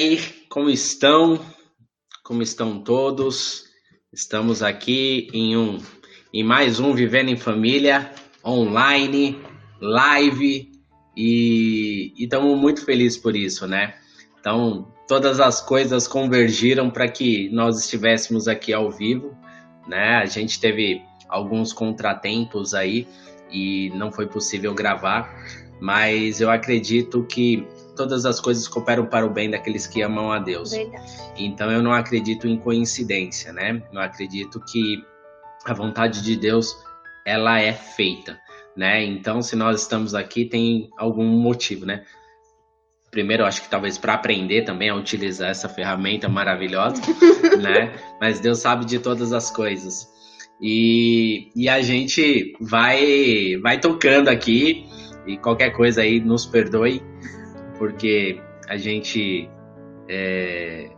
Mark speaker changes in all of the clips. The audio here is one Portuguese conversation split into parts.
Speaker 1: aí, como estão? Como estão todos? Estamos aqui em um em mais um Vivendo em Família online, live e estamos muito felizes por isso, né? Então, todas as coisas convergiram para que nós estivéssemos aqui ao vivo, né? A gente teve alguns contratempos aí e não foi possível gravar, mas eu acredito que todas as coisas cooperam para o bem daqueles que amam a Deus. Verdade. Então eu não acredito em coincidência, né? Eu acredito que a vontade de Deus ela é feita, né? Então se nós estamos aqui tem algum motivo, né? Primeiro, eu acho que talvez para aprender também a utilizar essa ferramenta maravilhosa, né? Mas Deus sabe de todas as coisas. E, e a gente vai vai tocando aqui e qualquer coisa aí nos perdoe, porque a gente é,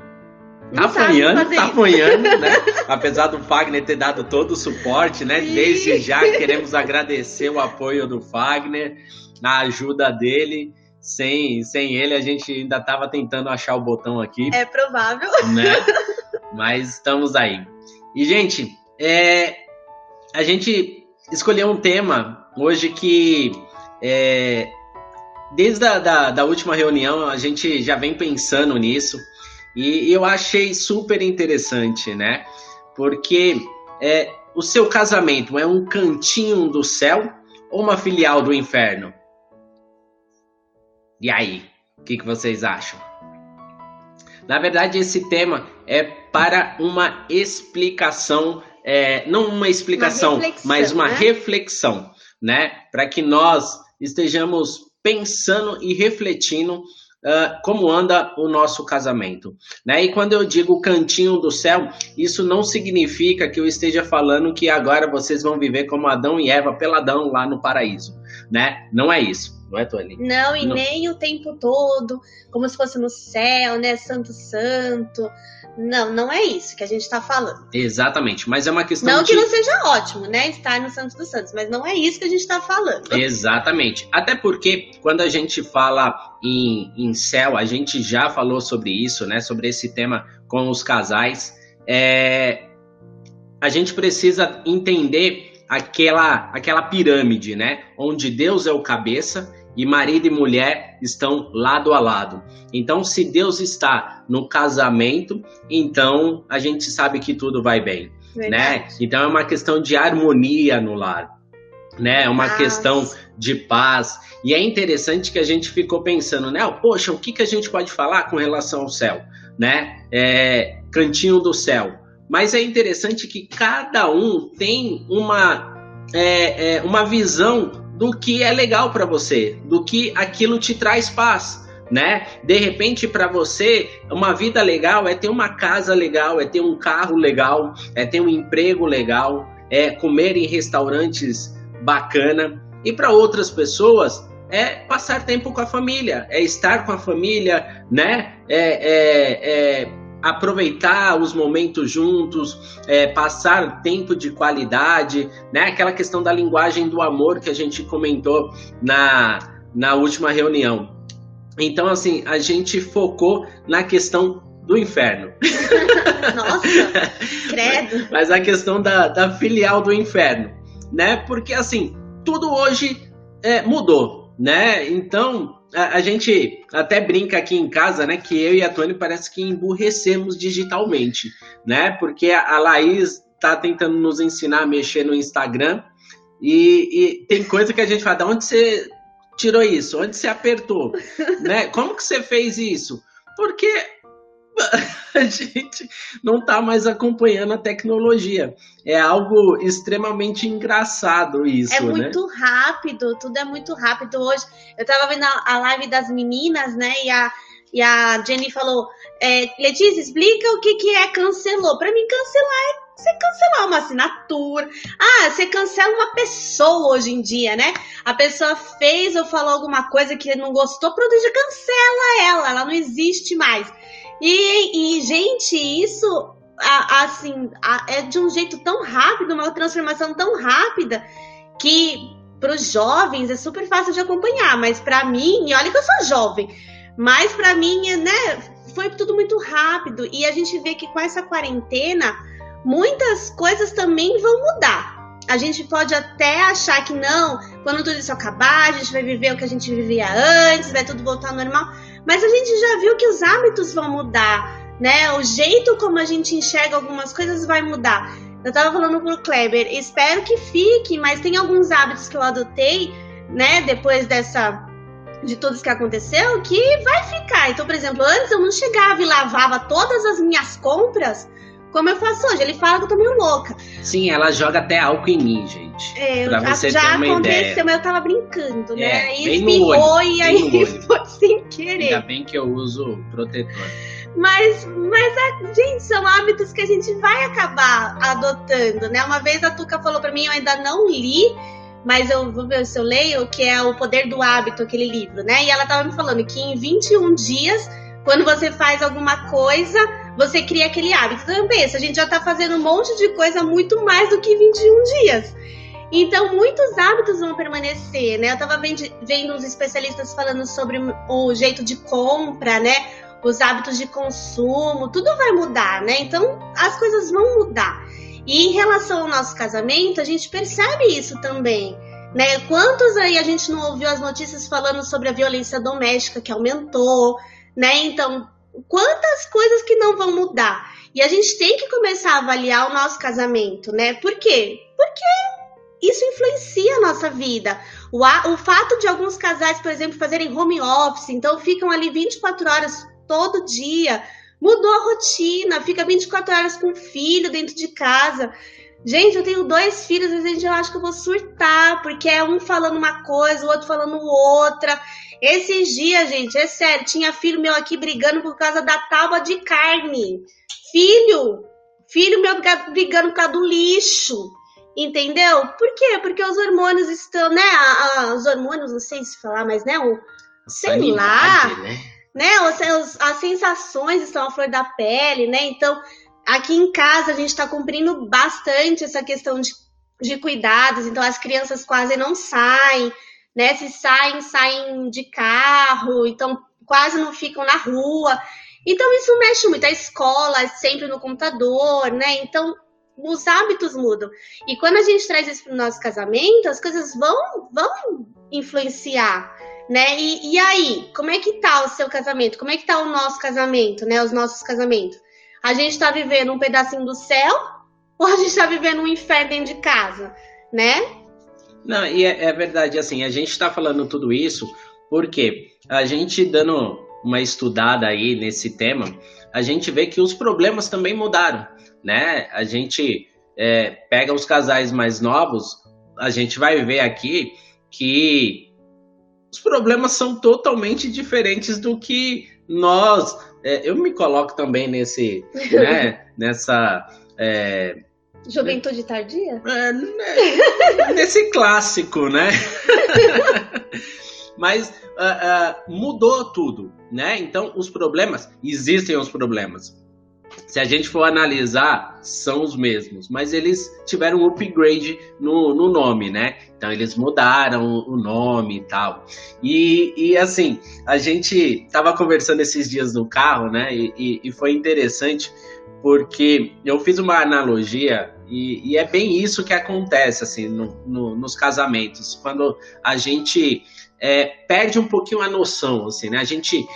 Speaker 1: tá apanhando, tá apanhando, né? Apesar do Fagner ter dado todo o suporte, né? Desde já queremos agradecer o apoio do Fagner, a ajuda dele. Sem, sem ele, a gente ainda estava tentando achar o botão aqui.
Speaker 2: É provável.
Speaker 1: Né? Mas estamos aí. E, gente, é, a gente escolheu um tema hoje que é, desde a da, da última reunião a gente já vem pensando nisso e, e eu achei super interessante, né? Porque é, o seu casamento é um cantinho do céu ou uma filial do inferno? E aí, o que, que vocês acham? Na verdade, esse tema é para uma explicação, é, não uma explicação, uma mas uma né? reflexão, né? Para que nós estejamos pensando e refletindo uh, como anda o nosso casamento. Né? E quando eu digo cantinho do céu, isso não significa que eu esteja falando que agora vocês vão viver como Adão e Eva peladão lá no paraíso. Né? Não é isso. Não é, Tony?
Speaker 2: Não, e não. nem o tempo todo, como se fosse no céu, né? Santo, santo. Não, não é isso que a gente está falando.
Speaker 1: Exatamente, mas é uma questão.
Speaker 2: Não
Speaker 1: de...
Speaker 2: que não seja ótimo, né? Estar no Santos dos Santos, mas não é isso que a gente está falando.
Speaker 1: Exatamente. Até porque quando a gente fala em, em céu, a gente já falou sobre isso, né? Sobre esse tema com os casais. É... A gente precisa entender aquela, aquela pirâmide, né? Onde Deus é o cabeça e marido e mulher estão lado a lado. Então, se Deus está no casamento, então a gente sabe que tudo vai bem, né? Então é uma questão de harmonia no lar, né? É uma questão de paz. E é interessante que a gente ficou pensando, né? Poxa, o que, que a gente pode falar com relação ao céu, né? É, cantinho do céu. Mas é interessante que cada um tem uma, é, é, uma visão do que é legal para você, do que aquilo te traz paz, né? De repente para você, uma vida legal é ter uma casa legal, é ter um carro legal, é ter um emprego legal, é comer em restaurantes bacana. E para outras pessoas, é passar tempo com a família, é estar com a família, né? É, é, é aproveitar os momentos juntos, é, passar tempo de qualidade, né? Aquela questão da linguagem do amor que a gente comentou na, na última reunião. Então, assim, a gente focou na questão do inferno.
Speaker 2: Nossa, credo.
Speaker 1: Mas a questão da, da filial do inferno, né? Porque, assim, tudo hoje é, mudou, né? Então, a, a, gente até brinca aqui em casa, né, que eu e a Tony parece que emburrecemos digitalmente, né? Porque a, a Laís tá tentando nos ensinar a mexer no Instagram e, e tem coisa que a gente fala, de onde você tirou isso? Onde você apertou? né? Como que você fez isso? Porque a gente não está mais acompanhando a tecnologia. É algo extremamente engraçado isso,
Speaker 2: É
Speaker 1: né?
Speaker 2: muito
Speaker 1: né?
Speaker 2: rápido, tudo é muito rápido. Hoje eu estava vendo a live das meninas, né? E a, e a Jenny falou: é, Letícia, explica o que, que é cancelou. Para mim, cancelar é você cancelar uma assinatura. Ah, você cancela uma pessoa hoje em dia, né? A pessoa fez ou falou alguma coisa que não gostou, pronto, já cancela ela, ela não existe mais. E, e gente, isso assim é de um jeito tão rápido, uma transformação tão rápida que para os jovens é super fácil de acompanhar, mas para mim, e olha que eu sou jovem, mas para mim, né, foi tudo muito rápido e a gente vê que com essa quarentena muitas coisas também vão mudar. A gente pode até achar que não, quando tudo isso acabar, a gente vai viver o que a gente vivia antes, vai tudo voltar ao normal. Mas a gente já viu que os hábitos vão mudar, né? O jeito como a gente enxerga algumas coisas vai mudar. Eu tava falando pro Kleber, espero que fique, mas tem alguns hábitos que eu adotei, né, depois dessa de tudo isso que aconteceu, que vai ficar. Então, por exemplo, antes eu não chegava e lavava todas as minhas compras como eu faço hoje. Ele fala que eu tô meio louca.
Speaker 1: Sim, ela joga até álcool em mim, gente.
Speaker 2: É,
Speaker 1: pra você
Speaker 2: já
Speaker 1: ter uma
Speaker 2: aconteceu,
Speaker 1: ideia.
Speaker 2: mas eu tava brincando, né?
Speaker 1: É,
Speaker 2: aí espirrou
Speaker 1: olho,
Speaker 2: e aí foi sem querer.
Speaker 1: Ainda bem que eu uso protetor.
Speaker 2: Mas, mas a, gente, são hábitos que a gente vai acabar adotando, né? Uma vez a Tuca falou pra mim, eu ainda não li, mas eu vou ver se eu leio, que é O Poder do Hábito, aquele livro, né? E ela tava me falando que em 21 dias, quando você faz alguma coisa, você cria aquele hábito. Então, pensa, a gente já tá fazendo um monte de coisa muito mais do que 21 dias. Então, muitos hábitos vão permanecer, né? Eu tava vendo, vendo uns especialistas falando sobre o jeito de compra, né? Os hábitos de consumo, tudo vai mudar, né? Então, as coisas vão mudar. E em relação ao nosso casamento, a gente percebe isso também. Né? Quantos aí a gente não ouviu as notícias falando sobre a violência doméstica que aumentou, né? Então, quantas coisas que não vão mudar? E a gente tem que começar a avaliar o nosso casamento, né? Por quê? Porque isso influencia a nossa vida. O, o fato de alguns casais, por exemplo, fazerem home office, então ficam ali 24 horas todo dia, mudou a rotina, fica 24 horas com o filho dentro de casa. Gente, eu tenho dois filhos, às vezes eu acho que eu vou surtar, porque é um falando uma coisa, o outro falando outra. Esses dias, gente, é sério, tinha filho meu aqui brigando por causa da tábua de carne. Filho, filho meu briga- brigando por causa do lixo. Entendeu? Por quê? Porque os hormônios estão, né? a- a- os hormônios, não sei se falar, mas né? O, sei lá,
Speaker 1: né?
Speaker 2: né? Os- as sensações estão à flor da pele, né? Então, aqui em casa a gente está cumprindo bastante essa questão de, de cuidados. Então, as crianças quase não saem, né? Se saem, saem de carro, então quase não ficam na rua. Então, isso mexe muito. A escola é sempre no computador, né? Então, os hábitos mudam. E quando a gente traz isso para o nosso casamento, as coisas vão, vão influenciar né? E, e aí, como é que tá o seu casamento? Como é que tá o nosso casamento, né? Os nossos casamentos? A gente tá vivendo um pedacinho do céu ou a gente tá vivendo um inferno dentro de casa, né?
Speaker 1: Não, e é, é verdade, assim, a gente tá falando tudo isso porque a gente dando uma estudada aí nesse tema, a gente vê que os problemas também mudaram, né? A gente é, pega os casais mais novos, a gente vai ver aqui que os problemas são totalmente diferentes do que nós. é, eu me coloco também nesse, né, nessa. é,
Speaker 2: Juventude tardia?
Speaker 1: é, né, nesse clássico, né? Mas ah, ah, mudou tudo, né? Então os problemas existem os problemas. Se a gente for analisar, são os mesmos, mas eles tiveram um upgrade no, no nome, né? Então eles mudaram o nome e tal. E, e assim, a gente tava conversando esses dias no carro, né? E, e- e foi interessante porque eu fiz uma analogia e, e é bem isso que acontece assim no- no- nos casamentos. Quando a gente é, perde um pouquinho a noção assim né? A gente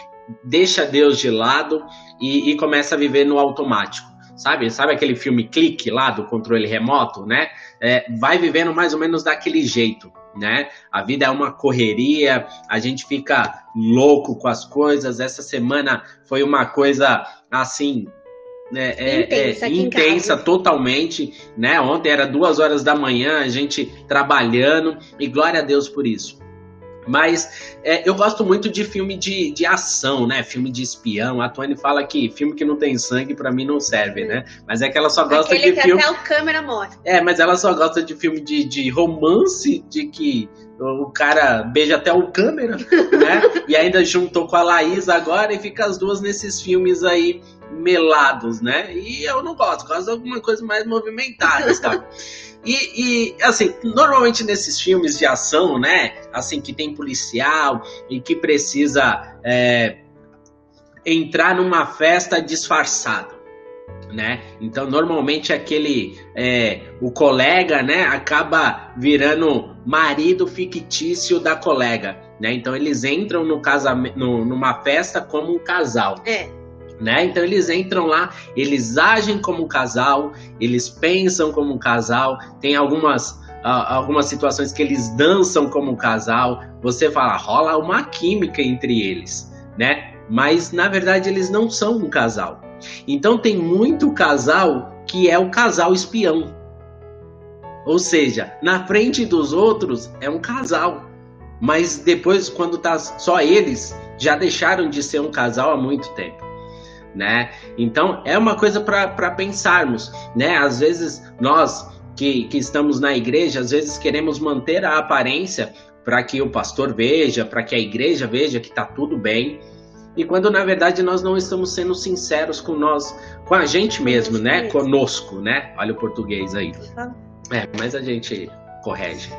Speaker 1: deixa Deus de lado e, e começa a viver no automático. Sabe sabe aquele filme clique lá do controle remoto né? É, vai vivendo mais ou menos daquele jeito né? A vida é uma correria a gente fica louco com as coisas. Essa semana foi uma coisa assim é-
Speaker 2: Intensa
Speaker 1: é, intensa totalmente, né? Ontem era duas horas da manhã, a gente trabalhando e glória a Deus por isso. Mas é, eu gosto muito de filme de, de ação, né? Filme de espião. A Tony fala que filme que não tem sangue pra mim não serve, né? Mas é que ela só gosta
Speaker 2: Aquele
Speaker 1: de
Speaker 2: que
Speaker 1: filme.
Speaker 2: até o câmera mostra.
Speaker 1: É, mas ela só gosta de filme de, de romance, de que o cara beija até o câmera, né? E ainda juntou com a Laís agora e fica as duas nesses filmes aí melados, né? E eu não gosto, gosto de alguma coisa mais movimentada, sabe? E, e, assim, normalmente nesses filmes de ação, né? Assim, que tem policial e que precisa. é, entrar numa festa disfarçado. Né? Então normalmente aquele é, o colega, né, acaba virando marido fictício da colega, né? Então eles entram no casamento, numa festa como um casal.
Speaker 2: É.
Speaker 1: Né? Então eles entram lá, eles agem como um casal, eles pensam como um casal, tem algumas algumas situações que eles dançam como um casal, você fala, rola uma química entre eles, né? Mas na verdade eles não são um casal. Então tem muito casal que é o casal espião. Ou seja, na frente dos outros é um casal, mas depois quando tá só eles, já deixaram de ser um casal há muito tempo. Né? Então é uma coisa para pensarmos, né? Às vezes nós que, que estamos na igreja, às vezes queremos manter a aparência para que o pastor veja, para que a igreja veja que está tudo bem. E quando na verdade nós não estamos sendo sinceros com nós, com a gente mesmo, né? Conosco, né? Olha o português aí. É, mas a gente corrige.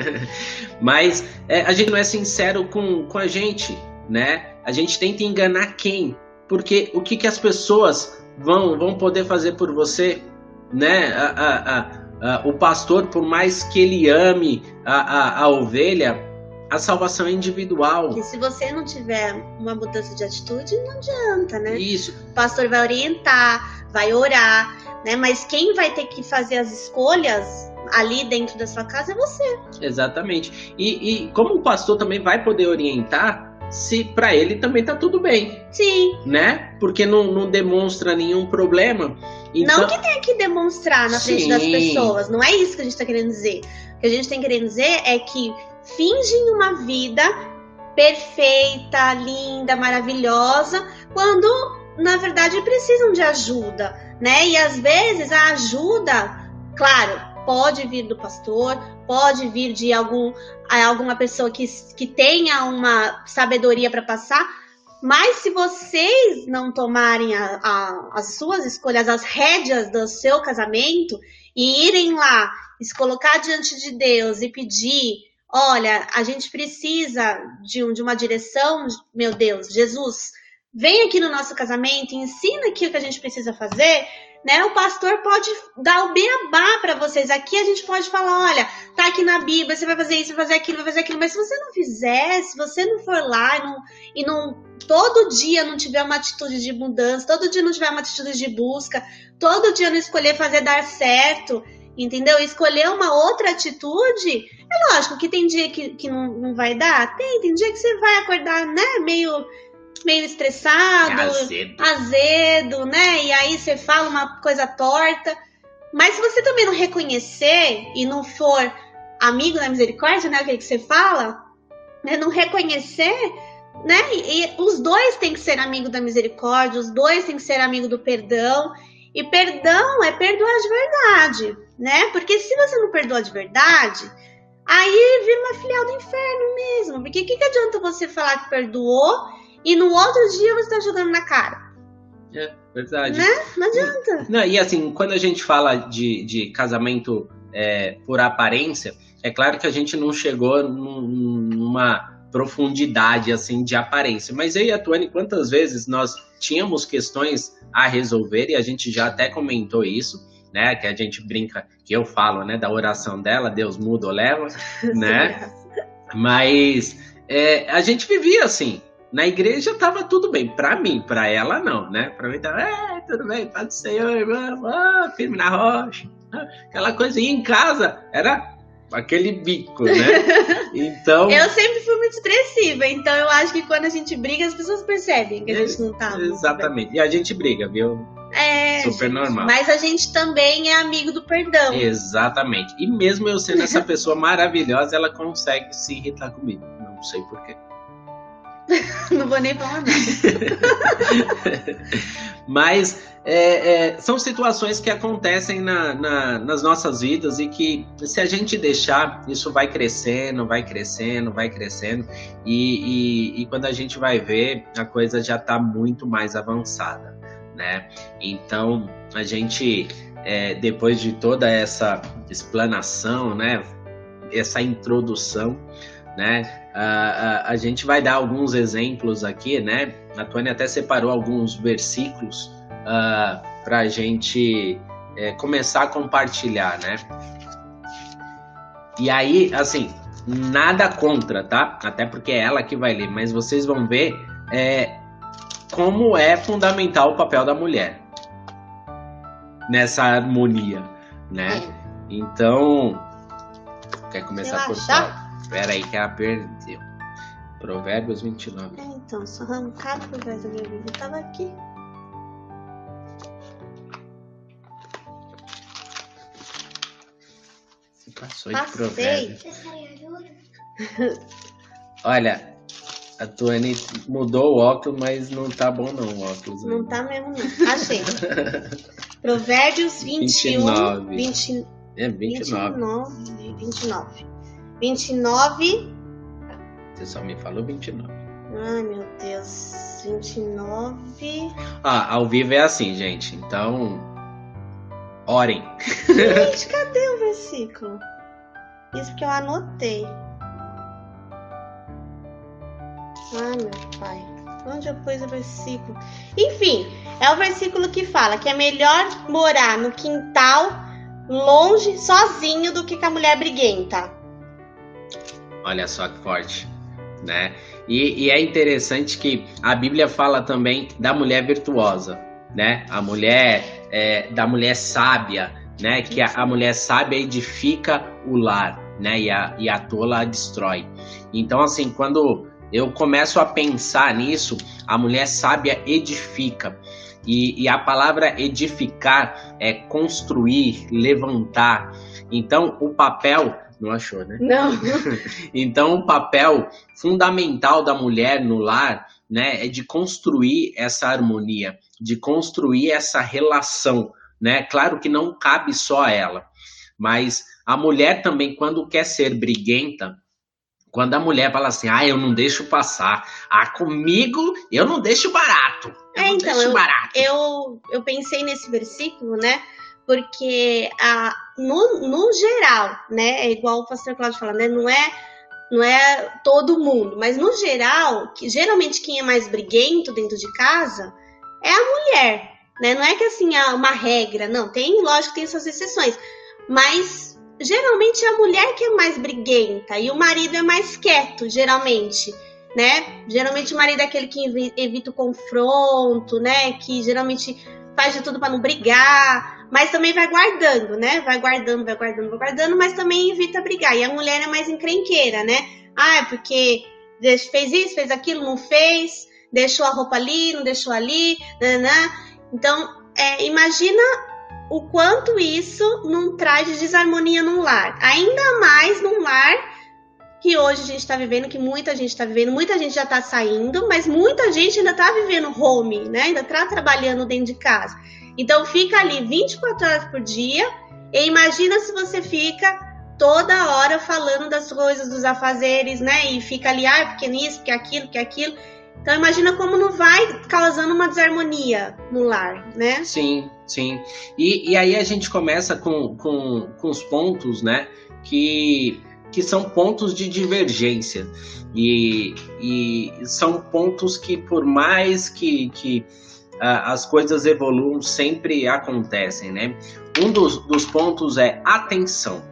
Speaker 1: mas é, a gente não é sincero com, com a gente, né? A gente tenta enganar quem? Porque o que, que as pessoas vão, vão poder fazer por você né? A, a, a, o pastor, por mais que ele ame a, a, ovelha, a salvação é individual.
Speaker 2: E se você não tiver uma mudança de atitude, não adianta, né?
Speaker 1: Isso.
Speaker 2: O pastor vai orientar, vai orar, né? Mas quem vai ter que fazer as escolhas ali dentro da sua casa é você.
Speaker 1: Exatamente. E, e como o pastor também vai poder orientar, se para ele também tá tudo bem.
Speaker 2: Sim.
Speaker 1: Né? Porque não, não demonstra nenhum problema.
Speaker 2: Então... Não que tenha que demonstrar na frente Sim. das pessoas, não é isso que a gente tá querendo dizer. O que a gente tem querendo dizer é que fingem uma vida perfeita, linda, maravilhosa, quando na verdade precisam de ajuda, né? E às vezes a ajuda, claro, pode vir do pastor, pode vir de algum, alguma pessoa que, que tenha uma sabedoria para passar, mas se vocês não tomarem a, a, as suas escolhas, as rédeas do seu casamento e irem lá, se colocar diante de Deus e pedir, olha, a gente precisa de, um, de uma direção, meu Deus, Jesus, vem aqui no nosso casamento, ensina aqui o que a gente precisa fazer, né? O pastor pode dar o beabá para vocês. Aqui a gente pode falar, olha, tá aqui na Bíblia, você vai fazer isso, vai fazer aquilo, vai fazer aquilo. Mas se você não fizer, se você não for lá e não, e não todo dia não tiver uma atitude de mudança, todo dia não tiver uma atitude de busca, todo dia não escolher fazer dar certo, entendeu? Escolher uma outra atitude, é lógico que tem dia que, que não, não vai dar, tem, tem dia que você vai acordar, né, meio meio estressado,
Speaker 1: azedo.
Speaker 2: azedo, né? E aí você fala uma coisa torta. Mas se você também não reconhecer e não for amigo da misericórdia, né? O que, que você fala, né? Não reconhecer, né? E, e os dois têm que ser amigo da misericórdia, os dois têm que ser amigo do perdão. E perdão é perdoar de verdade, né? Porque se você não perdoa de verdade, aí vira uma filial do inferno mesmo. Porque o que, que adianta você falar que perdoou e no outro dia você tá jogando na cara.
Speaker 1: É, verdade.
Speaker 2: Né? Não adianta.
Speaker 1: Não, e assim, quando a gente fala de, de casamento é, por aparência, é claro que a gente não chegou numa profundidade assim de aparência. Mas eu e a Tuane, quantas vezes nós tínhamos questões a resolver e a gente já até comentou isso, né? Que a gente brinca, que eu falo, né? Da oração dela, Deus muda ou leva, né? Mas é, a gente vivia assim, na igreja tava tudo bem, para mim, para ela não, né? Para mim tava, é, tudo bem, Pai do Senhor, irmão, ah, firme na rocha, aquela coisa. E em casa era aquele bico, né? Então.
Speaker 2: eu sempre fui muito expressiva, então eu acho que quando a gente briga, as pessoas percebem que a gente não tá.
Speaker 1: Exatamente. E a gente briga, viu?
Speaker 2: É.
Speaker 1: Super gente, normal.
Speaker 2: Mas a gente também é amigo do perdão.
Speaker 1: Exatamente. E mesmo eu sendo essa pessoa maravilhosa, ela consegue se irritar comigo. Não sei porquê.
Speaker 2: Não vou nem falar nada.
Speaker 1: Mas é, é, são situações que acontecem na, na, nas nossas vidas e que, se a gente deixar, isso vai crescendo, vai crescendo, vai crescendo. E, e, e quando a gente vai ver, a coisa já está muito mais avançada. Né? Então, a gente, é, depois de toda essa explanação, né, essa introdução, né, Uh, a gente vai dar alguns exemplos aqui, né? A Tônia até separou alguns versículos uh, para a gente é, começar a compartilhar, né? E aí, assim, nada contra, tá? Até porque é ela que vai ler, mas vocês vão ver é, como é fundamental o papel da mulher nessa harmonia, né? É. Então, quer começar por qual? Espera aí que ela perdeu. Provérbios 29.
Speaker 2: É, então, só arrancar por trás da minha Bíblia. Tava aqui.
Speaker 1: Você passou Passei. de provérbios. Olha, a Tuane mudou o óculos, mas não tá bom não o óculos.
Speaker 2: Não ainda. tá mesmo não. Achei. Provérbios 21, 29. 20,
Speaker 1: é, 29.
Speaker 2: 29. 29. 29.
Speaker 1: Você só me falou 29.
Speaker 2: Ai, meu Deus. 29.
Speaker 1: Ah, ao vivo é assim, gente. Então, orem.
Speaker 2: Gente, cadê o versículo? Isso que eu anotei. Ai, meu pai. Onde eu pus o versículo? Enfim, é o versículo que fala que é melhor morar no quintal, longe, sozinho, do que com a mulher briguenta.
Speaker 1: Olha só que forte, né? E, e é interessante que a Bíblia fala também da mulher virtuosa, né? A mulher, é, da mulher sábia, né? Que a, a mulher sábia edifica o lar, né? E a, e a tola a destrói. Então, assim, quando eu começo a pensar nisso, a mulher sábia edifica. E, e, a palavra edificar é construir, levantar. Então, o papel. Não achou, né?
Speaker 2: Não.
Speaker 1: então, o papel fundamental da mulher no lar né, é de construir essa harmonia, de construir essa relação. Né? Claro que não cabe só a ela, mas a mulher também, quando quer ser briguenta, quando a mulher fala assim, ah, eu não deixo passar. Ah, comigo eu não deixo barato. Eu é, então, eu, barato.
Speaker 2: Eu, eu pensei nesse versículo, né? Porque a, no, no geral, né? É igual o pastor Cláudio fala, né? Não é, não é todo mundo, mas no geral, que, geralmente quem é mais briguento dentro de casa é a mulher, né? Não é que assim, há uma regra, não. Tem, lógico, tem essas exceções. Mas geralmente é a mulher que é mais briguenta e o marido é mais quieto, geralmente, né? Geralmente o marido é aquele que evita o confronto, né? Que geralmente faz de tudo para não brigar, mas também vai guardando, né? Vai guardando, vai guardando, vai guardando, mas também evita brigar. E a mulher é mais encrenqueira, né? Ah, porque fez isso, fez aquilo, não fez, deixou a roupa ali, não deixou ali, né? Então, é, imagina o quanto isso não traz desarmonia num lar. Ainda mais num lar que hoje a gente está vivendo, que muita gente está vivendo, muita gente já está saindo, mas muita gente ainda está vivendo home, né? Ainda está trabalhando dentro de casa. Então fica ali 24 horas por dia. E imagina se você fica toda hora falando das coisas, dos afazeres, né? E fica ali, ah, porque nisso, porque aquilo, porque aquilo. Então imagina como não vai causando uma desarmonia no lar, né?
Speaker 1: Sim, sim. E, e aí a gente começa com, com, com os pontos, né? Que, que são pontos de divergência. E, e são pontos que, por mais que, que as coisas evoluam, sempre acontecem, né? Um dos, dos pontos é atenção,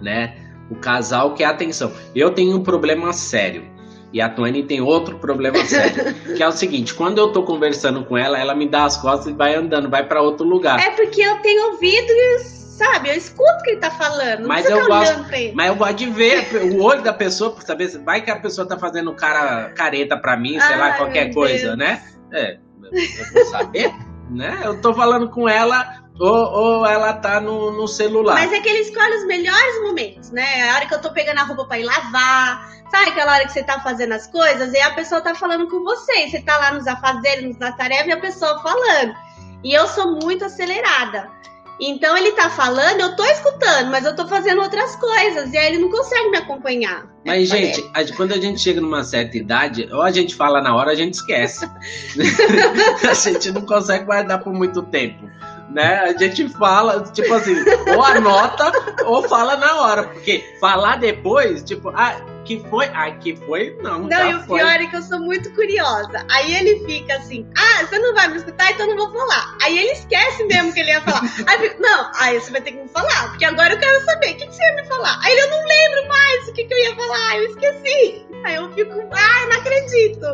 Speaker 1: né? O casal quer atenção. Eu tenho um problema sério e a Tony tem outro problema sério, que é o seguinte, quando eu tô conversando com ela, ela me dá as costas e vai andando, vai para outro lugar.
Speaker 2: É porque eu tenho ouvido e sabe, eu escuto o que ele tá falando.
Speaker 1: Mas eu tá gosto, mas eu gosto de ver o olho da pessoa para saber, vai que a pessoa tá fazendo cara careta para mim, sei Ai, lá, qualquer coisa, Deus. né? É, eu vou saber, né? Eu tô falando com ela ou, ou ela tá no, no, celular.
Speaker 2: Mas é que ele escolhe os melhores momentos, né? A hora que eu tô pegando a roupa pra ir lavar, sabe aquela hora que você tá fazendo as coisas e a pessoa tá falando com você. Você tá lá nos afazeres, na tarefa e a pessoa falando. E eu sou muito acelerada. Então ele tá falando, eu tô escutando, mas eu tô fazendo outras coisas. E aí ele não consegue me acompanhar.
Speaker 1: Mas, gente, a, quando a gente chega numa certa idade, ou a gente fala na hora, a gente esquece. a gente não consegue guardar por muito tempo né? A gente fala, tipo assim, ou anota ou fala na hora, porque falar depois, tipo, ah, que foi? Ah, que foi? Não,
Speaker 2: Não, e o
Speaker 1: foi.
Speaker 2: pior é que eu sou muito curiosa. Aí ele fica assim, ah, você não vai me escutar, então eu não vou falar. Aí ele esquece mesmo que ele ia falar. Aí eu fico, não, aí você vai ter que me falar, porque agora eu quero saber, o que, que você ia me falar? Aí ele, eu não lembro mais o que, que eu ia falar, eu esqueci. Aí eu fico, ai, não acredito.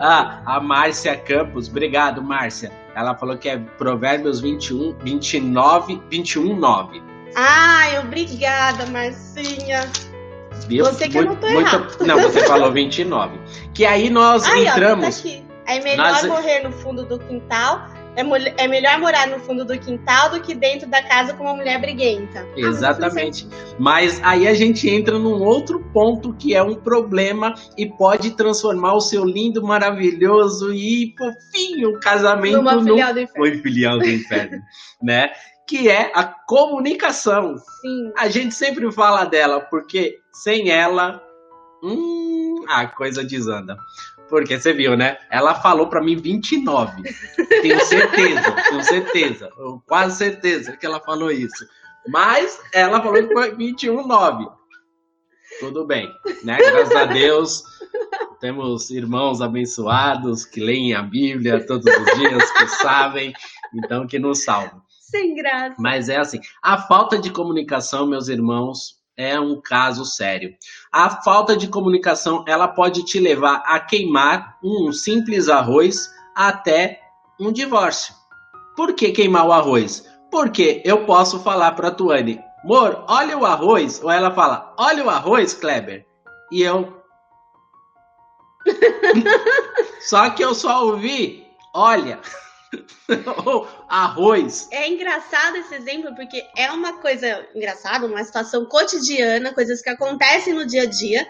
Speaker 1: Ah, a Márcia Campos, obrigado, Márcia. Ela falou que é Provérbios 21, 29, 21, 9.
Speaker 2: Ai, obrigada, Marcinha.
Speaker 1: Viu?
Speaker 2: Você que anotou errado.
Speaker 1: Não, você falou 29. Que aí nós
Speaker 2: Aí, ó,
Speaker 1: entramos.
Speaker 2: tá aqui. É melhor
Speaker 1: Nós-
Speaker 2: morrer no fundo do quintal. É, mol- é melhor morar no fundo do quintal do que dentro da casa com uma mulher briguenta. Ah, mas
Speaker 1: Exatamente. Mas aí a gente entra num outro ponto que é um problema e pode transformar o seu lindo, maravilhoso e fofinho casamento
Speaker 2: Numa
Speaker 1: num
Speaker 2: filial do inferno.
Speaker 1: Foi filial do inferno, né? Que é a comunicação.
Speaker 2: Sim.
Speaker 1: A gente sempre fala dela porque sem ela, hum, a coisa desanda. Porque você viu, né? Ela falou pra mim 29. Tenho certeza, tenho certeza, quase certeza que ela falou isso. Mas ela falou que foi 21, 9. Tudo bem, né? Graças a Deus, temos irmãos abençoados que leem a Bíblia todos os dias, que sabem, então que nos salvam.
Speaker 2: Sem graça.
Speaker 1: Mas é assim, a falta de comunicação, meus irmãos, é um caso sério. A falta de comunicação, ela pode te levar a queimar um simples arroz até um divórcio. Por que queimar o arroz? Porque eu posso falar para a Tuane, amor, olha o arroz, ou ela fala, olha o arroz, Kleber, e eu só que eu só ouvi, olha, arroz.
Speaker 2: É engraçado esse exemplo porque é uma coisa engraçada, uma situação cotidiana, coisas que acontecem no dia a dia,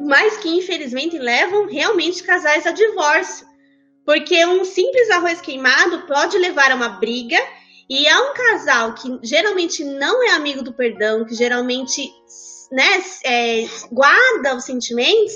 Speaker 2: mas que infelizmente levam realmente casais a divórcio. Porque um simples arroz queimado pode levar a uma briga e é um casal que geralmente não é amigo do perdão, que geralmente né, é, guarda os sentimentos.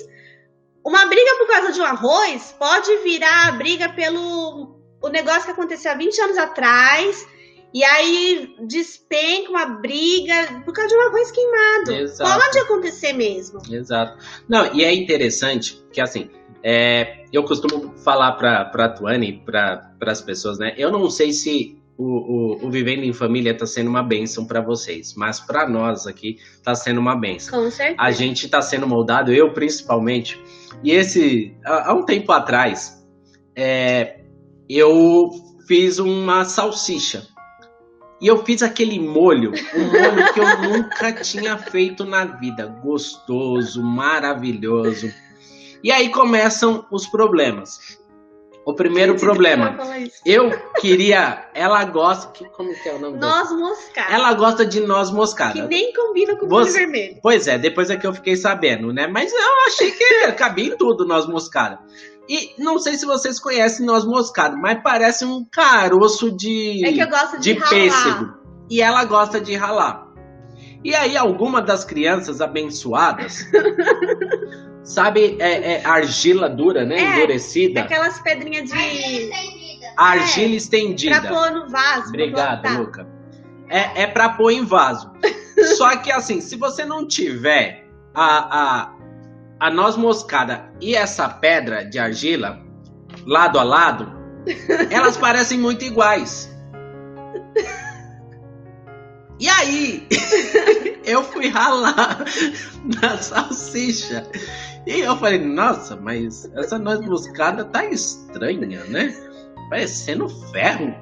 Speaker 2: Uma briga por causa de um arroz pode virar a briga pelo o negócio que aconteceu há 20 anos atrás, e aí despenca uma briga por causa de um arroz queimado.
Speaker 1: Exato.
Speaker 2: Pode acontecer mesmo.
Speaker 1: Exato. Não, e é interessante que assim, é, eu costumo falar para a Tuane, para as pessoas, né? Eu não sei se o, o, o Vivendo em Família está sendo uma bênção para vocês, mas para nós aqui está sendo uma bênção.
Speaker 2: Com certeza.
Speaker 1: A gente está sendo moldado, eu principalmente. E esse, há, há um tempo atrás, é, eu fiz uma salsicha. E eu fiz aquele molho, um molho que eu nunca tinha feito na vida. Gostoso, maravilhoso. E aí começam os problemas. O primeiro
Speaker 2: Gente,
Speaker 1: problema.
Speaker 2: eu
Speaker 1: queria. Ela gosta. que- Como que é o nome?
Speaker 2: Noz moscada.
Speaker 1: Ela gosta de noz
Speaker 2: Que
Speaker 1: moscada.
Speaker 2: nem combina com o
Speaker 1: Você-
Speaker 2: molho vermelho.
Speaker 1: Pois é, depois é que eu fiquei sabendo, né? Mas eu achei que cabia em tudo noz moscada. E não sei se vocês conhecem noz moscada, mas parece um caroço de,
Speaker 2: É que eu gosto de,
Speaker 1: de
Speaker 2: ralar.
Speaker 1: pêssego. E ela gosta de ralar. E aí, alguma das crianças abençoadas, sabe, é, é argila dura, né?
Speaker 2: É,
Speaker 1: Endurecida.
Speaker 2: Aquelas pedrinhas de.
Speaker 1: Argila
Speaker 2: Pra
Speaker 1: estendida.
Speaker 2: pôr no vaso. pra
Speaker 1: Obrigado. Luca. É, é pra pôr em vaso. Só que assim, se você não tiver a, a, a noz moscada e essa pedra de argila lado a lado, elas parecem muito iguais. E aí, eu fui ralar na salsicha. E eu falei, nossa, mas essa noz moscada tá estranha, né? Parecendo ferro.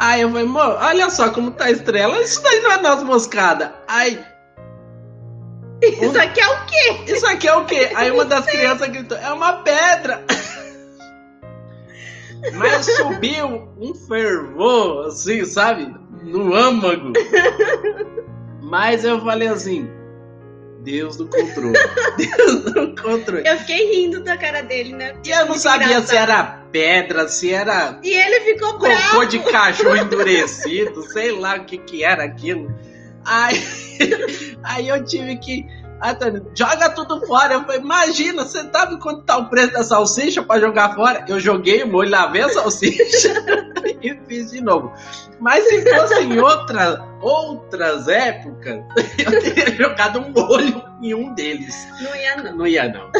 Speaker 1: Aí eu falei, amor, olha só como tá estranha. Ela, Isso daí não é noz moscada. Aí,
Speaker 2: Isso aqui é o quê?
Speaker 1: isso aqui é o quê? Aí uma das crianças gritou, é uma pedra. Mas subiu um fervor, assim, sabe? No âmago. Mas eu falei assim, Deus do controle. Deus do controle.
Speaker 2: Eu fiquei rindo da cara dele, né?
Speaker 1: E eu não
Speaker 2: Muito
Speaker 1: sabia
Speaker 2: engraçado.
Speaker 1: se era pedra, se era
Speaker 2: E ele ficou bravo.
Speaker 1: cocô de cachorro endurecido, sei lá o que que era aquilo. Aí, aí eu tive que Tony, joga tudo fora. Eu falei, imagina, você sabe quanto tá o preço da salsicha para jogar fora? Eu joguei o molho, lavei a salsicha e fiz de novo. Mas se fosse em outra, outras épocas, eu teria jogado um molho em um deles.
Speaker 2: Não ia, não.
Speaker 1: Não ia, não.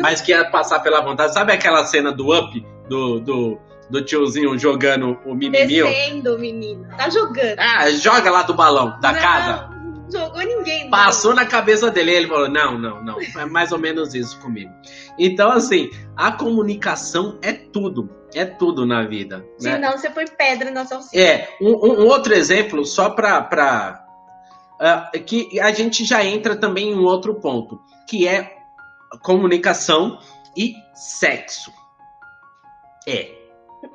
Speaker 1: Mas que ia passar pela vontade. Sabe aquela cena do Up, do, do, do tiozinho jogando o mini
Speaker 2: Descendo, menino. Tá jogando.
Speaker 1: Ah, joga lá do balão da
Speaker 2: não,
Speaker 1: casa.
Speaker 2: Não jogou ninguém.
Speaker 1: Passou na cabeça dele ele falou: não, não, não. É mais ou menos isso comigo. Então, assim, a comunicação é tudo. É tudo na vida. né?
Speaker 2: Senão você põe pedra na salsicha.
Speaker 1: É, um, um outro exemplo, só para. Pra, uh, que a gente já entra também em um outro ponto, que é comunicação e sexo. É.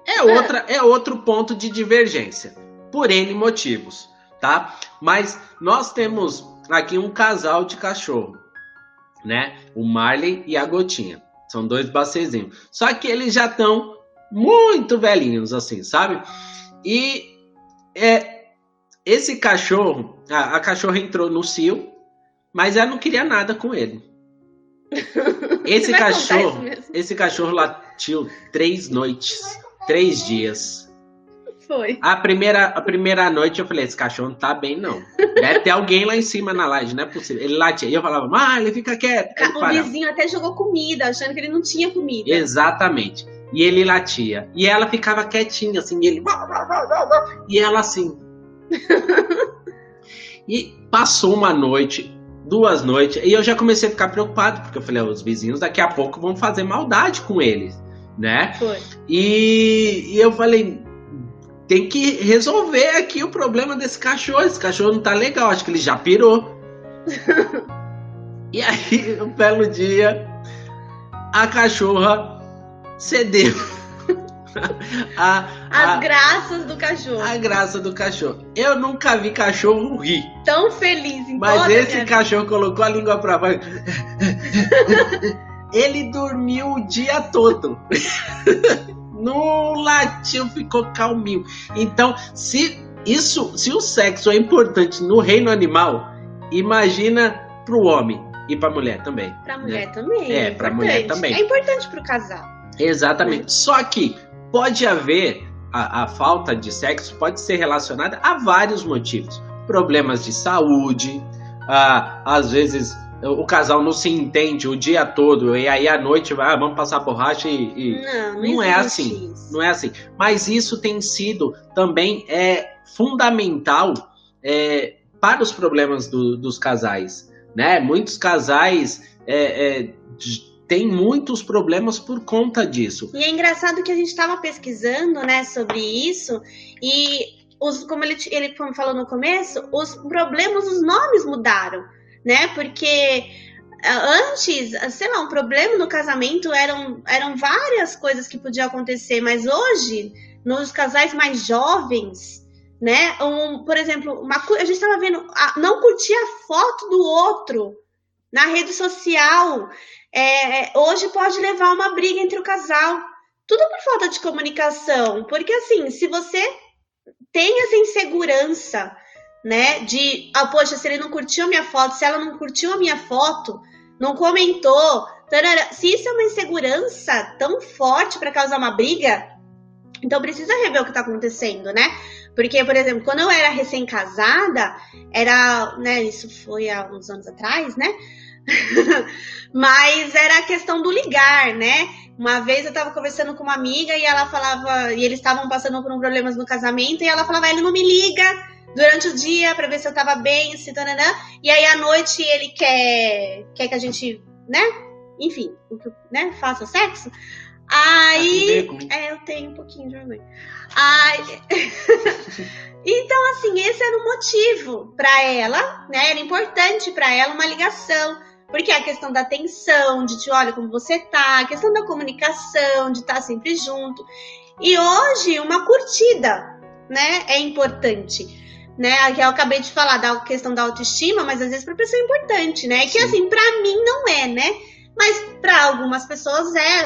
Speaker 1: É, outra, é outro ponto de divergência, por N motivos, tá? Mas nós temos aqui um casal de cachorro, né? O Marley e a Gotinha. São dois bacezinhos. Só que eles já estão muito velhinhos, assim, sabe? E é, esse cachorro, a, a cachorra entrou no cio, mas ela não queria nada com ele. Esse cachorro, esse cachorro latiu três noites, três dias.
Speaker 2: Foi.
Speaker 1: A primeira, a primeira noite eu falei, esse cachorro não tá bem, não. Deve ter alguém lá em cima na laje, não é possível. Ele latia. E eu falava, Marley, fica quieto. Ele
Speaker 2: O
Speaker 1: parava.
Speaker 2: vizinho até jogou comida, achando que ele não tinha comida.
Speaker 1: Exatamente. E ele latia. E ela ficava quietinha, assim, e ele. E ela assim. e passou uma noite, duas noites, e eu já comecei a ficar preocupado, porque eu falei, os vizinhos daqui a pouco vão fazer maldade com eles, né?
Speaker 2: Foi.
Speaker 1: E, e eu falei, tem que resolver aqui o problema desse cachorro. Esse cachorro não tá legal, acho que ele já pirou. e aí, um belo dia, a cachorra cedeu a,
Speaker 2: As
Speaker 1: a,
Speaker 2: graças do cachorro.
Speaker 1: a graça do cachorro. Eu nunca vi cachorro rir,
Speaker 2: Tão feliz em
Speaker 1: mas esse cachorro colocou a língua pra baixo. Ele dormiu o dia todo. Não latiu, ficou calminho. Então, se isso, se o sexo é importante no reino animal, imagina pro homem e pra mulher também.
Speaker 2: Pra mulher também.
Speaker 1: É, pra mulher
Speaker 2: importante.
Speaker 1: também.
Speaker 2: É importante pro casal.
Speaker 1: Exatamente. Só que pode haver a, a falta de sexo pode ser relacionada a vários motivos. Problemas de saúde, ah, às vezes o casal não se entende o dia todo e aí à noite vai, ah, vamos passar borracha e, e-
Speaker 2: Não, não,
Speaker 1: é assim,
Speaker 2: isso.
Speaker 1: não é assim. Mas isso tem sido também é fundamental é, para os problemas do- dos casais, né? Muitos casais é, é, têm muitos problemas por conta disso.
Speaker 2: E é engraçado que a gente estava pesquisando, né, sobre isso e os, como ele, ele falou no começo, os problemas, os nomes mudaram, né? Porque ah, antes, ah, sei lá, um problema no casamento eram, eram várias coisas que podiam acontecer, mas hoje, nos casais mais jovens, né? Um, por exemplo, uma, a gente estava vendo, ah, não curtir a foto do outro na rede social. é, hoje pode levar a uma briga entre o casal. Tudo por falta de comunicação. Porque, assim, se você tem essa insegurança, né, de, ah, poxa, se ele não curtiu a minha foto, se ela não curtiu a minha foto, não comentou, tarara, se isso é uma insegurança tão forte para causar uma briga, então precisa rever o que tá acontecendo, né? Porque, por exemplo, quando eu era recém-casada, era, né, isso foi há uns anos atrás, né? Mas era a questão do ligar, né? Uma vez eu tava conversando com uma amiga e ela falava, e eles estavam passando por um problemas no casamento, e ela falava, ele não me liga durante o dia pra ver se eu tava bem, se tananã, e aí à noite ele quer, quer que a gente, né? Enfim, né? Faça sexo. Aí. É, eu tenho um pouquinho de vergonha. Ai. então, assim, esse era o motivo para ela, né? Era importante para ela uma ligação. Porque a questão da atenção, de te olha como você tá, a questão da comunicação, de estar sempre junto. E hoje, uma curtida, né? É importante. Né, que eu acabei de falar da questão da autoestima, mas às vezes para pessoa é importante, né? Que
Speaker 1: Sim.
Speaker 2: assim, para mim não é, né? Mas para algumas pessoas é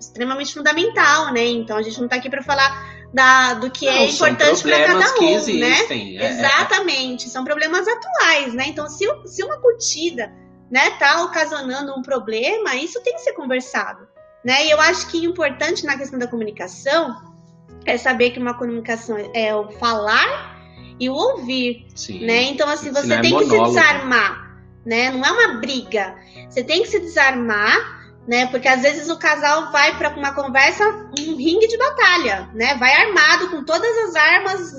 Speaker 2: extremamente fundamental, né? Então a gente não tá aqui para falar da, do que é
Speaker 1: Não, são
Speaker 2: importante para cada
Speaker 1: que
Speaker 2: um, né?
Speaker 1: existem. É- é-
Speaker 2: Exatamente, são problemas atuais, né? Então se, se uma curtida né, tá ocasionando um problema, isso tem que ser conversado, né? E eu acho que importante na questão da comunicação é saber que uma comunicação é o falar e o ouvir, Sim. né? Então assim, você é tem é que se desarmar, né? Não é uma briga. Você tem que se desarmar né? Porque às vezes o casal vai para uma conversa, um ringue de batalha, né? Vai armado com todas as armas,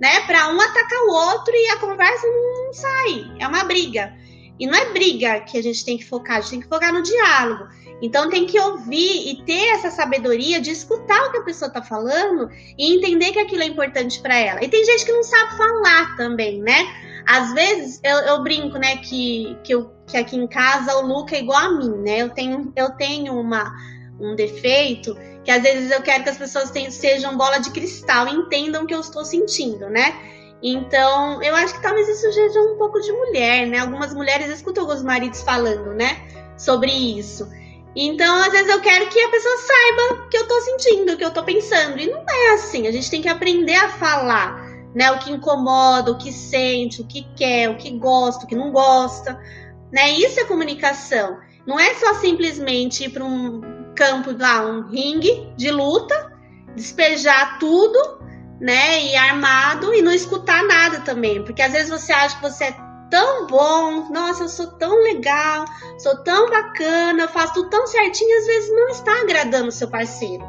Speaker 2: né? Para um atacar o outro e a conversa não sai. É uma briga. E não é briga que a gente tem que focar, a gente tem que focar no diálogo. Então tem que ouvir e ter essa sabedoria de escutar o que a pessoa está falando e entender que aquilo é importante para ela. E tem gente que não sabe falar também, né? Às vezes eu, eu brinco, né, que, que, eu, que aqui em casa o Luca é igual a mim, né? Eu tenho, eu tenho uma, um defeito que às vezes eu quero que as pessoas tenham, sejam bola de cristal e entendam o que eu estou sentindo, né? Então, eu acho que talvez isso seja um pouco de mulher, né? Algumas mulheres escutam alguns maridos falando, né? Sobre isso. Então, às vezes eu quero que a pessoa saiba o que eu tô sentindo, o que eu tô pensando. E não é assim. A gente tem que aprender a falar né? O que incomoda, o que sente, o que quer, o que gosta, o que não gosta, né? Isso é comunicação. Não é só simplesmente ir para um campo lá, um ringue de luta, despejar tudo, né? E armado e não escutar nada também, porque às vezes você acha que você é tão bom, nossa, eu sou tão legal, sou tão bacana, faço tudo tão certinho, às vezes não está agradando o seu parceiro,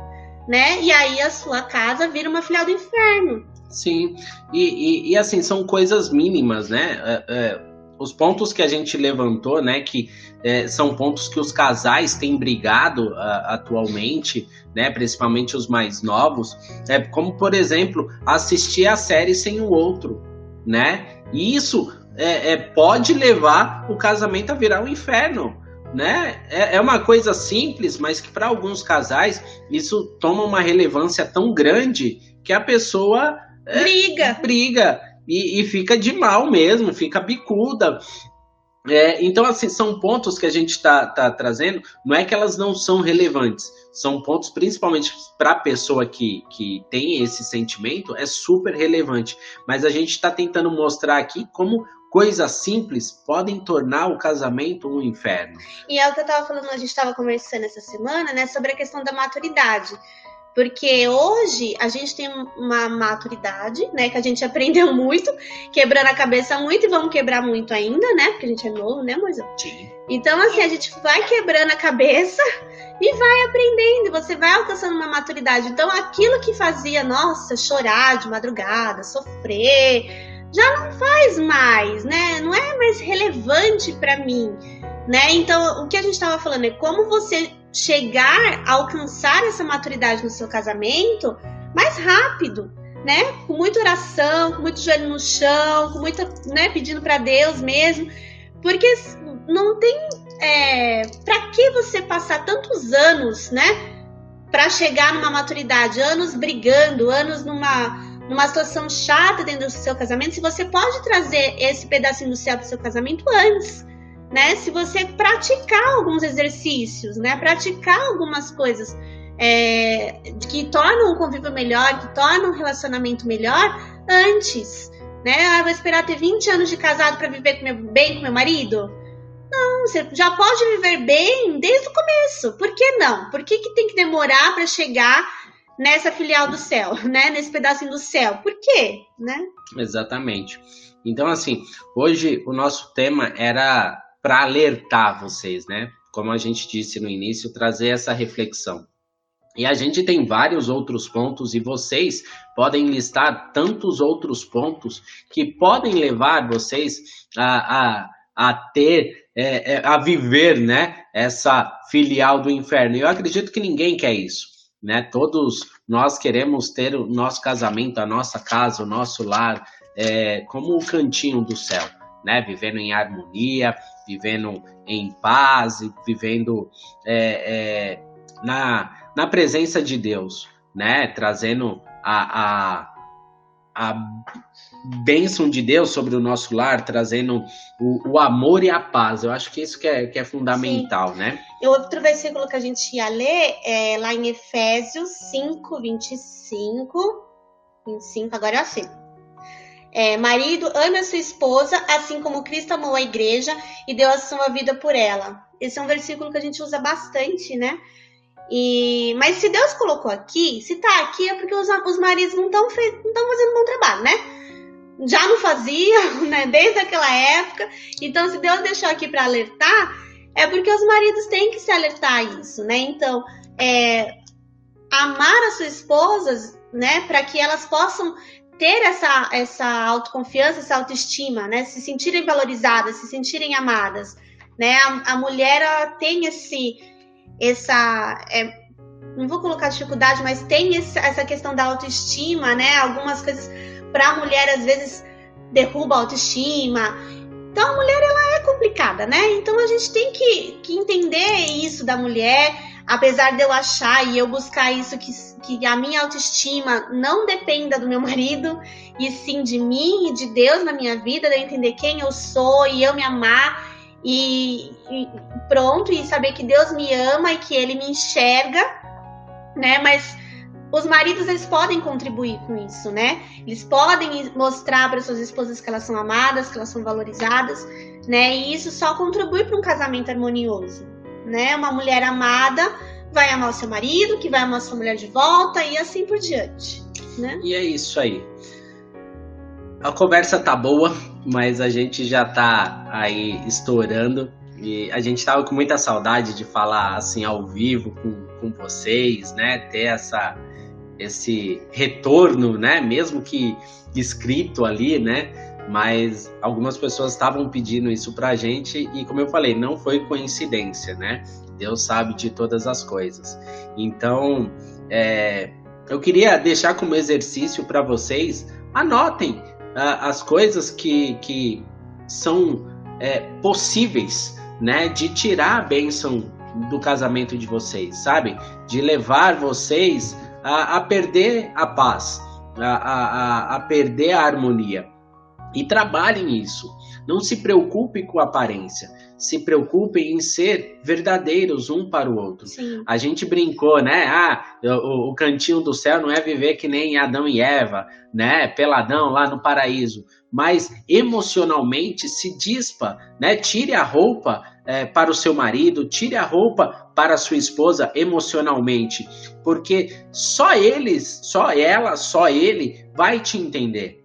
Speaker 2: né? E aí a sua casa vira uma filial do inferno.
Speaker 1: Sim, e, e, e, assim, são coisas mínimas, né? É, é, os pontos que a gente levantou, né, que é, são pontos que os casais têm brigado atualmente, né, principalmente os mais novos, é como, por exemplo, assistir a série sem o outro, né? E isso é, é pode levar o casamento a virar um inferno, né? É, é uma coisa simples, mas que para alguns casais isso toma uma relevância tão grande que a pessoa
Speaker 2: é, briga.
Speaker 1: Briga. E, e, fica de mal mesmo, fica bicuda. É, então, assim, são pontos que a gente está tá trazendo, não é que elas não são relevantes, são pontos, principalmente para a pessoa que, que tem esse sentimento, é super relevante. Mas a gente está tentando mostrar aqui como coisas simples podem tornar o casamento um inferno.
Speaker 2: E é o que eu estava falando, a gente estava conversando essa semana, né, sobre a questão da maturidade. Porque hoje a gente tem uma maturidade, né? Que a gente aprendeu muito, quebrando a cabeça muito e vamos quebrar muito ainda, né? Porque a gente é novo, né, Moisés? Sim. Então, assim, a gente vai quebrando a cabeça e vai aprendendo, você vai alcançando uma maturidade. Então, aquilo que fazia, nossa, chorar de madrugada, sofrer, já não faz mais, né? Não é mais relevante para mim, né? Então, o que a gente estava falando é como você chegar a alcançar essa maturidade no seu casamento mais rápido, né? Com muita oração, com muito joelho no chão, com muita, né, pedindo para Deus mesmo, porque não tem é, para que você passar tantos anos, né, para chegar numa maturidade, anos brigando, anos numa numa situação chata dentro do seu casamento, se você pode trazer esse pedacinho do céu do seu casamento antes, né? Se você praticar alguns exercícios, né? Praticar algumas coisas é, que tornam o convívio melhor, que tornam o relacionamento melhor antes, né? Ah, vou esperar ter 20 anos de casado para viver com meu, bem com meu marido? Não, você já pode viver bem desde o começo. Por que não? Por que, que tem que demorar para chegar nessa filial do céu, né? Nesse pedacinho do céu? Por quê, né?
Speaker 1: Exatamente. Então, assim, hoje o nosso tema era para alertar vocês, né? Como a gente disse no início, trazer essa reflexão. E a gente tem vários outros pontos e vocês podem listar tantos outros pontos que podem levar vocês a, a, a ter, é, é, a viver, né? Essa filial do inferno. Eu acredito que ninguém quer isso, né? Todos nós queremos ter o nosso casamento, a nossa casa, o nosso lar, é, como o cantinho do céu, né? Vivendo em harmonia, vivendo em paz, vivendo é, é, na, na presença de Deus, né? Trazendo a, a, a bênção de Deus sobre o nosso lar, trazendo o, o, amor e a paz. Eu acho que isso que é, que é fundamental,
Speaker 2: Sim.
Speaker 1: né?
Speaker 2: E outro versículo que a gente ia ler é lá em Efésios 5, 25. 25, agora eu achei. É, marido, ame a sua esposa, assim como Cristo amou a igreja e deu a sua vida por ela. Esse é um versículo que a gente usa bastante, né? E, mas se Deus colocou aqui, se tá aqui é porque os, os maridos não estão fazendo bom trabalho, né? Já não faziam, né? Desde aquela época. Então, se Deus deixou aqui para alertar, é porque os maridos têm que se alertar a isso, né? Então, é, amar as suas esposas, né? Para que elas possam ter essa, essa autoconfiança, essa autoestima, né? Se sentirem valorizadas, se sentirem amadas, né? A, a mulher tem esse, essa, é, não vou colocar dificuldade, mas tem essa questão da autoestima, né? Algumas coisas para a mulher às vezes derruba a autoestima. Então a mulher ela é complicada, né? Então a gente tem que, que entender isso da mulher apesar de eu achar e eu buscar isso que, que a minha autoestima não dependa do meu marido e sim de mim e de Deus na minha vida, de eu entender quem eu sou e eu me amar e, e pronto e saber que Deus me ama e que Ele me enxerga, né? Mas os maridos eles podem contribuir com isso, né? Eles podem mostrar para suas esposas que elas são amadas, que elas são valorizadas, né? E isso só contribui para um casamento harmonioso né? Uma mulher amada vai amar o seu marido, que vai amar a sua mulher de volta e assim por diante, né?
Speaker 1: E é isso aí. A conversa tá boa, mas a gente já tá aí estourando e a gente tava com muita saudade de falar assim ao vivo com, com vocês, né? Ter essa esse retorno, né? Mesmo que escrito ali, né? mas algumas pessoas estavam pedindo isso pra gente e como eu falei, não foi coincidência, né? Deus sabe de todas as coisas. Então, é, eu queria deixar como exercício para vocês, anotem uh, as coisas que, que são é, possíveis, né? De tirar a bênção do casamento de vocês, sabe? De levar vocês a, a perder a paz, a, a, a perder a harmonia. E trabalhem isso. Não se preocupe com a aparência. Se preocupem em ser verdadeiros um para o outro. Sim. A gente brincou, né? Ah, o, o, cantinho do céu não é viver que nem Adão e Eva, né? Peladão lá no paraíso. Mas emocionalmente se dispa, né? Tire a roupa é, para o seu marido, tire a roupa para a sua esposa emocionalmente, porque só eles, só ela, só ele vai te entender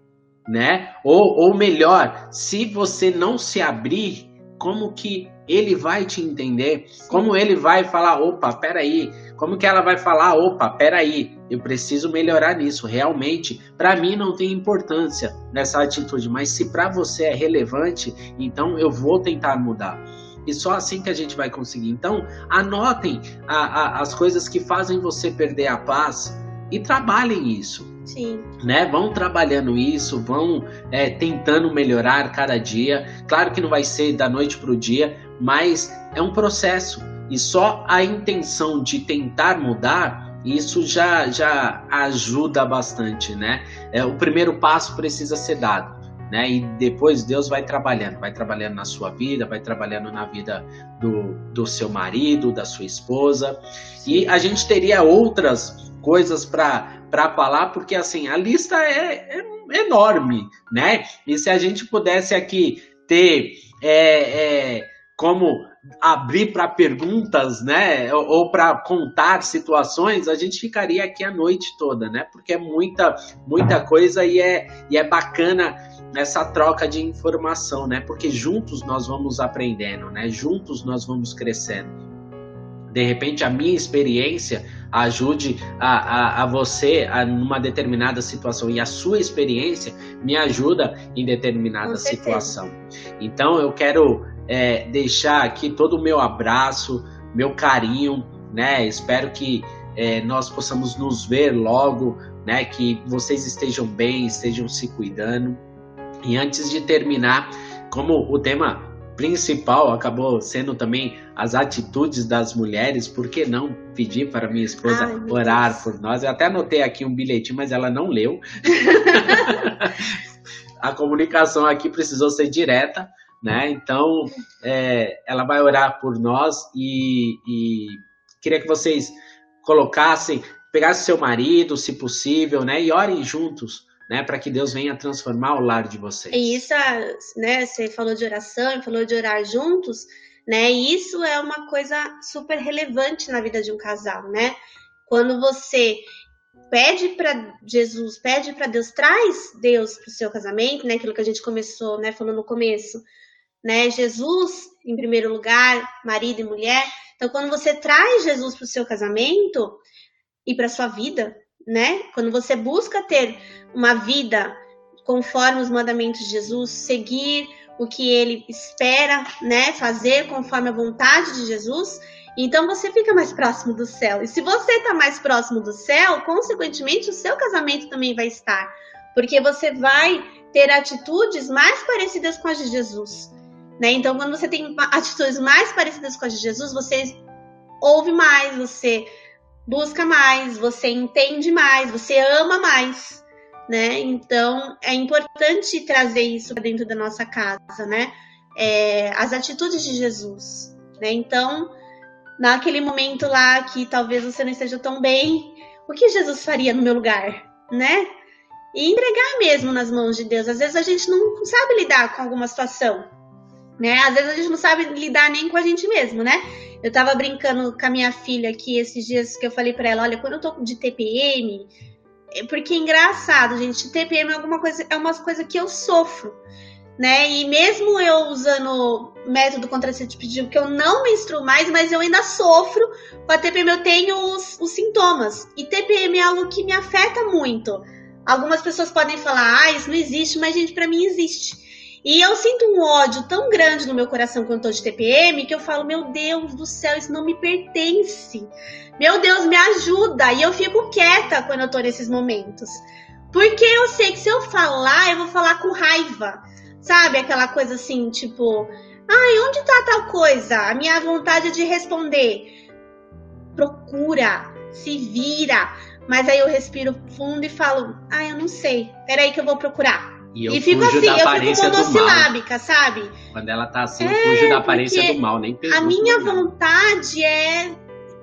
Speaker 1: né? Ou, ou melhor, se você não se abrir, como que ele vai te entender? Como ele vai falar, opa, peraí, como que ela vai falar, opa, peraí, eu preciso melhorar nisso. Realmente, para mim não tem importância nessa atitude, mas se para você é relevante, então eu vou tentar mudar. E só assim que a gente vai conseguir. Então, anotem a, a, as coisas que fazem você perder a paz e trabalhem isso.
Speaker 2: Sim.
Speaker 1: Né? Vão trabalhando isso, vão é, tentando melhorar cada dia. Claro que não vai ser da noite para o dia, mas é um processo. E só a intenção de tentar mudar, isso já, já ajuda bastante, né? É, o primeiro passo precisa ser dado. Né? E depois Deus vai trabalhando, vai trabalhando na sua vida, vai trabalhando na vida do, do seu marido, da sua esposa. E a gente teria outras coisas para para falar, porque assim, a lista é, é, enorme, né? E se a gente pudesse aqui ter é, é, como abrir para perguntas, né, ou, ou para contar situações, a gente ficaria aqui a noite toda, né? Porque é muita, muita coisa e é, e é bacana essa troca de informação, né? Porque juntos nós vamos aprendendo, né? Juntos nós vamos crescendo. De repente, a minha experiência ajude a, a, a você a, numa determinada situação e a sua experiência me ajuda em determinada situação. Então, eu quero é, deixar aqui todo o meu abraço, meu carinho, né? Espero que é, nós possamos nos ver logo, né? Que vocês estejam bem, estejam se cuidando. E antes de terminar, como o tema principal acabou sendo também as atitudes das mulheres. Por que não pedir para minha esposa Ai, orar Deus. por nós? Eu até anotei aqui um bilhetinho, mas ela não leu. a comunicação aqui precisou ser direta, né? Então, é, ela vai orar por nós e, e queria que vocês colocassem, pegassem seu marido, se possível, né? E orem juntos né, para que Deus venha transformar o lar de vocês.
Speaker 2: E isso, né, você falou de oração, falou de orar juntos, né? E isso é uma coisa super relevante na vida de um casal, né? Quando você pede para Jesus, pede para Deus, traz Deus para o seu casamento, né? Aquilo que a gente começou, né, falando no começo, né? Jesus em primeiro lugar, marido e mulher. Então, quando você traz Jesus para o seu casamento e para sua vida, né? Quando você busca ter uma vida conforme os mandamentos de Jesus, seguir o que ele espera, né, fazer conforme a vontade de Jesus, então você fica mais próximo do céu. E se você está mais próximo do céu, consequentemente o seu casamento também vai estar, porque você vai ter atitudes mais parecidas com as de Jesus, né? Então, quando você tem atitudes mais parecidas com as de Jesus, você ouve mais, você busca mais, você entende mais, você ama mais, né? Então é importante trazer isso para dentro da nossa casa, né? É, as atitudes de Jesus, né? Então, naquele momento lá que talvez você não esteja tão bem, o que Jesus faria no meu lugar, né? E entregar mesmo nas mãos de Deus. Às vezes a gente não sabe lidar com alguma situação, né? Às vezes a gente não sabe lidar nem com a gente mesmo, né? Eu tava brincando com a minha filha aqui esses dias que eu falei para ela, olha, quando eu tô de TPM, é porque é engraçado, gente, TPM é alguma coisa, é uma coisa que eu sofro, né? E mesmo eu usando método contraceptivo que eu não menstruo mais, mas eu ainda sofro com a TPM, eu tenho os, os sintomas. E TPM é algo que me afeta muito. Algumas pessoas podem falar, ah, isso não existe, mas gente, para mim existe. E eu sinto um ódio tão grande no meu coração quando eu tô de TPM que eu falo, meu Deus do céu, isso não me pertence. Meu Deus, me ajuda. E eu fico quieta quando eu tô nesses momentos. Porque eu sei que se eu falar, eu vou falar com raiva. Sabe? Aquela coisa assim, tipo, ai, onde tá tal coisa? A minha vontade é de responder. Procura, se vira. Mas aí eu respiro fundo e falo, ai, eu não sei. Peraí que eu vou procurar.
Speaker 1: E eu e fico assim, eu fico
Speaker 2: monossilábica, sabe?
Speaker 1: Quando ela tá assim, eu é, fujo da aparência do mal, nem
Speaker 2: pergunto. A minha vontade é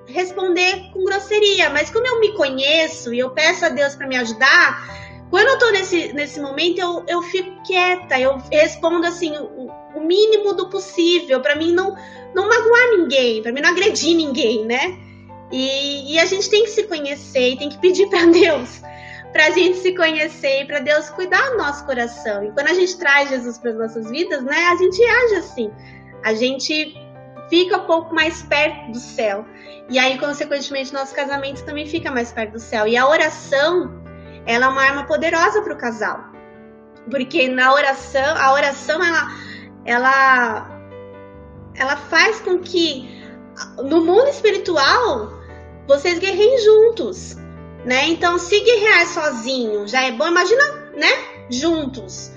Speaker 2: responder com grosseria, mas como eu me conheço e eu peço a Deus para me ajudar, quando eu tô nesse, nesse momento, eu, eu fico quieta, eu respondo assim, o, o mínimo do possível, para mim não, não magoar ninguém, para mim não agredir ninguém, né? E, e a gente tem que se conhecer e tem que pedir para Deus para a gente se conhecer e para Deus cuidar do nosso coração. E quando a gente traz Jesus para as nossas vidas, né, a gente age assim. A gente fica um pouco mais perto do céu. E aí, consequentemente, nosso casamento também fica mais perto do céu. E a oração, ela é uma arma poderosa para o casal. Porque na oração, a oração, ela, ela, ela faz com que no mundo espiritual vocês guerreiem juntos né? Então, se guerrear sozinho já é bom, imagina, né? Juntos.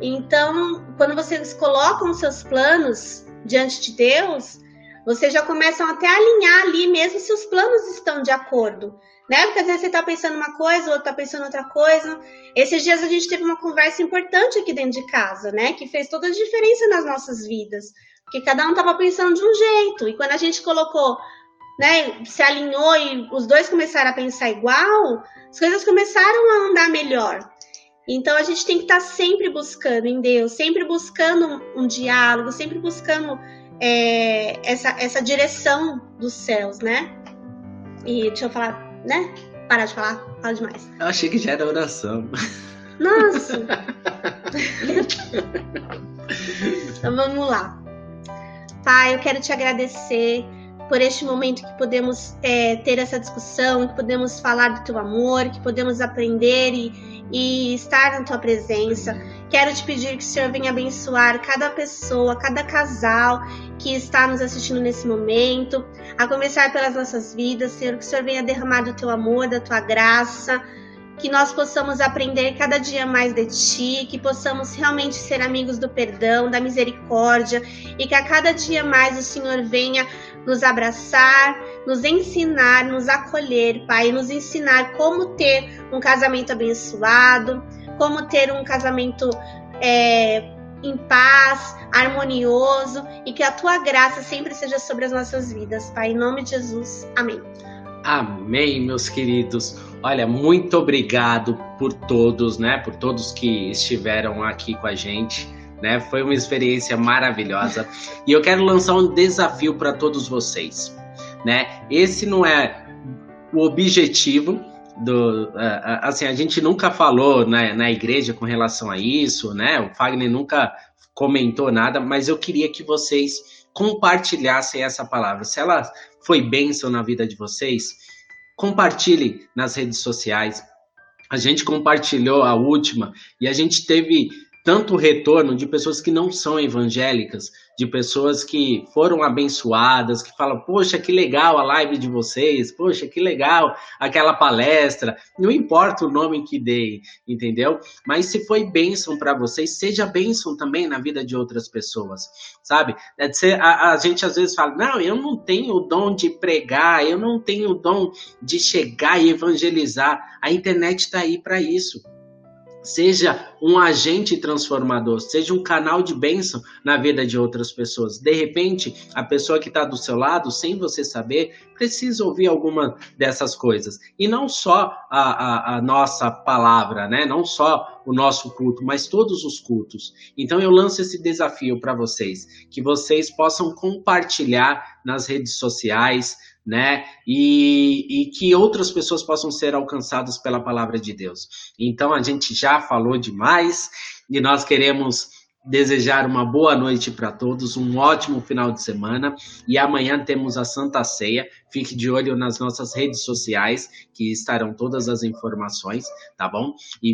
Speaker 2: Então, quando vocês colocam seus planos diante de Deus, vocês já começam até a alinhar ali, mesmo se os planos estão de acordo, né? Porque às vezes você tá pensando uma coisa, o outro tá pensando outra coisa. Esses dias a gente teve uma conversa importante aqui dentro de casa, né? Que fez toda a diferença nas nossas vidas. Porque cada um tava pensando de um jeito. E quando a gente colocou né, se alinhou e os dois começaram a pensar igual, as coisas começaram a andar melhor. Então a gente tem que estar tá sempre buscando em Deus, sempre buscando um, um diálogo, sempre buscando é, essa, essa direção dos céus, né? E deixa eu falar, né? Parar de falar, fala demais.
Speaker 1: Eu achei que já era oração.
Speaker 2: Nossa! então vamos lá. Pai, eu quero te agradecer por este momento que podemos é, ter essa discussão, que podemos falar do teu amor, que podemos aprender e, e estar na tua presença. Quero te pedir que o Senhor venha abençoar cada pessoa, cada casal que está nos assistindo nesse momento, a começar pelas nossas vidas, Senhor, que o Senhor venha derramar do teu amor, da tua graça, que nós possamos aprender cada dia mais de Ti, que possamos realmente ser amigos do perdão, da misericórdia e que a cada dia mais o Senhor venha nos abraçar, nos ensinar, nos acolher, Pai, nos ensinar como ter um casamento abençoado, como ter um casamento é, em paz, harmonioso e que a Tua graça sempre seja sobre as nossas vidas, Pai. Em nome de Jesus. Amém.
Speaker 1: Amém, meus queridos. Olha, muito obrigado por todos, né? Por todos que estiveram aqui com a gente. Né? Foi uma experiência maravilhosa e eu quero lançar um desafio para todos vocês, né? Esse não é o objetivo do, assim, a gente nunca falou na, na igreja com relação a isso, né? O Fagner nunca comentou nada, mas eu queria que vocês compartilhassem essa palavra. Se ela foi bênção na vida de vocês, compartilhem nas redes sociais. A gente compartilhou a última e a gente teve tanto retorno de pessoas que não são evangélicas, de pessoas que foram abençoadas, que falam, poxa, que legal a live de vocês, poxa, que legal aquela palestra, não importa o nome que dê, entendeu? Mas se foi bênção para vocês, seja bênção também na vida de outras pessoas, sabe? É a, a gente às vezes fala, não, eu não tenho o dom de pregar, eu não tenho o dom de chegar e evangelizar, a internet está aí para isso. Seja um agente transformador, seja um canal de bênção na vida de outras pessoas. De repente, a pessoa que está do seu lado, sem você saber, precisa ouvir alguma dessas coisas. E não só a, a, a nossa palavra, né? não só o nosso culto, mas todos os cultos. Então eu lanço esse desafio para vocês, que vocês possam compartilhar nas redes sociais, né? E, e, que outras pessoas possam ser alcançadas pela palavra de Deus. Então a gente já falou demais e nós queremos desejar uma boa noite para todos, um ótimo final de semana e amanhã temos a Santa Ceia. Fique de olho nas nossas redes sociais que estarão todas as informações, tá bom? E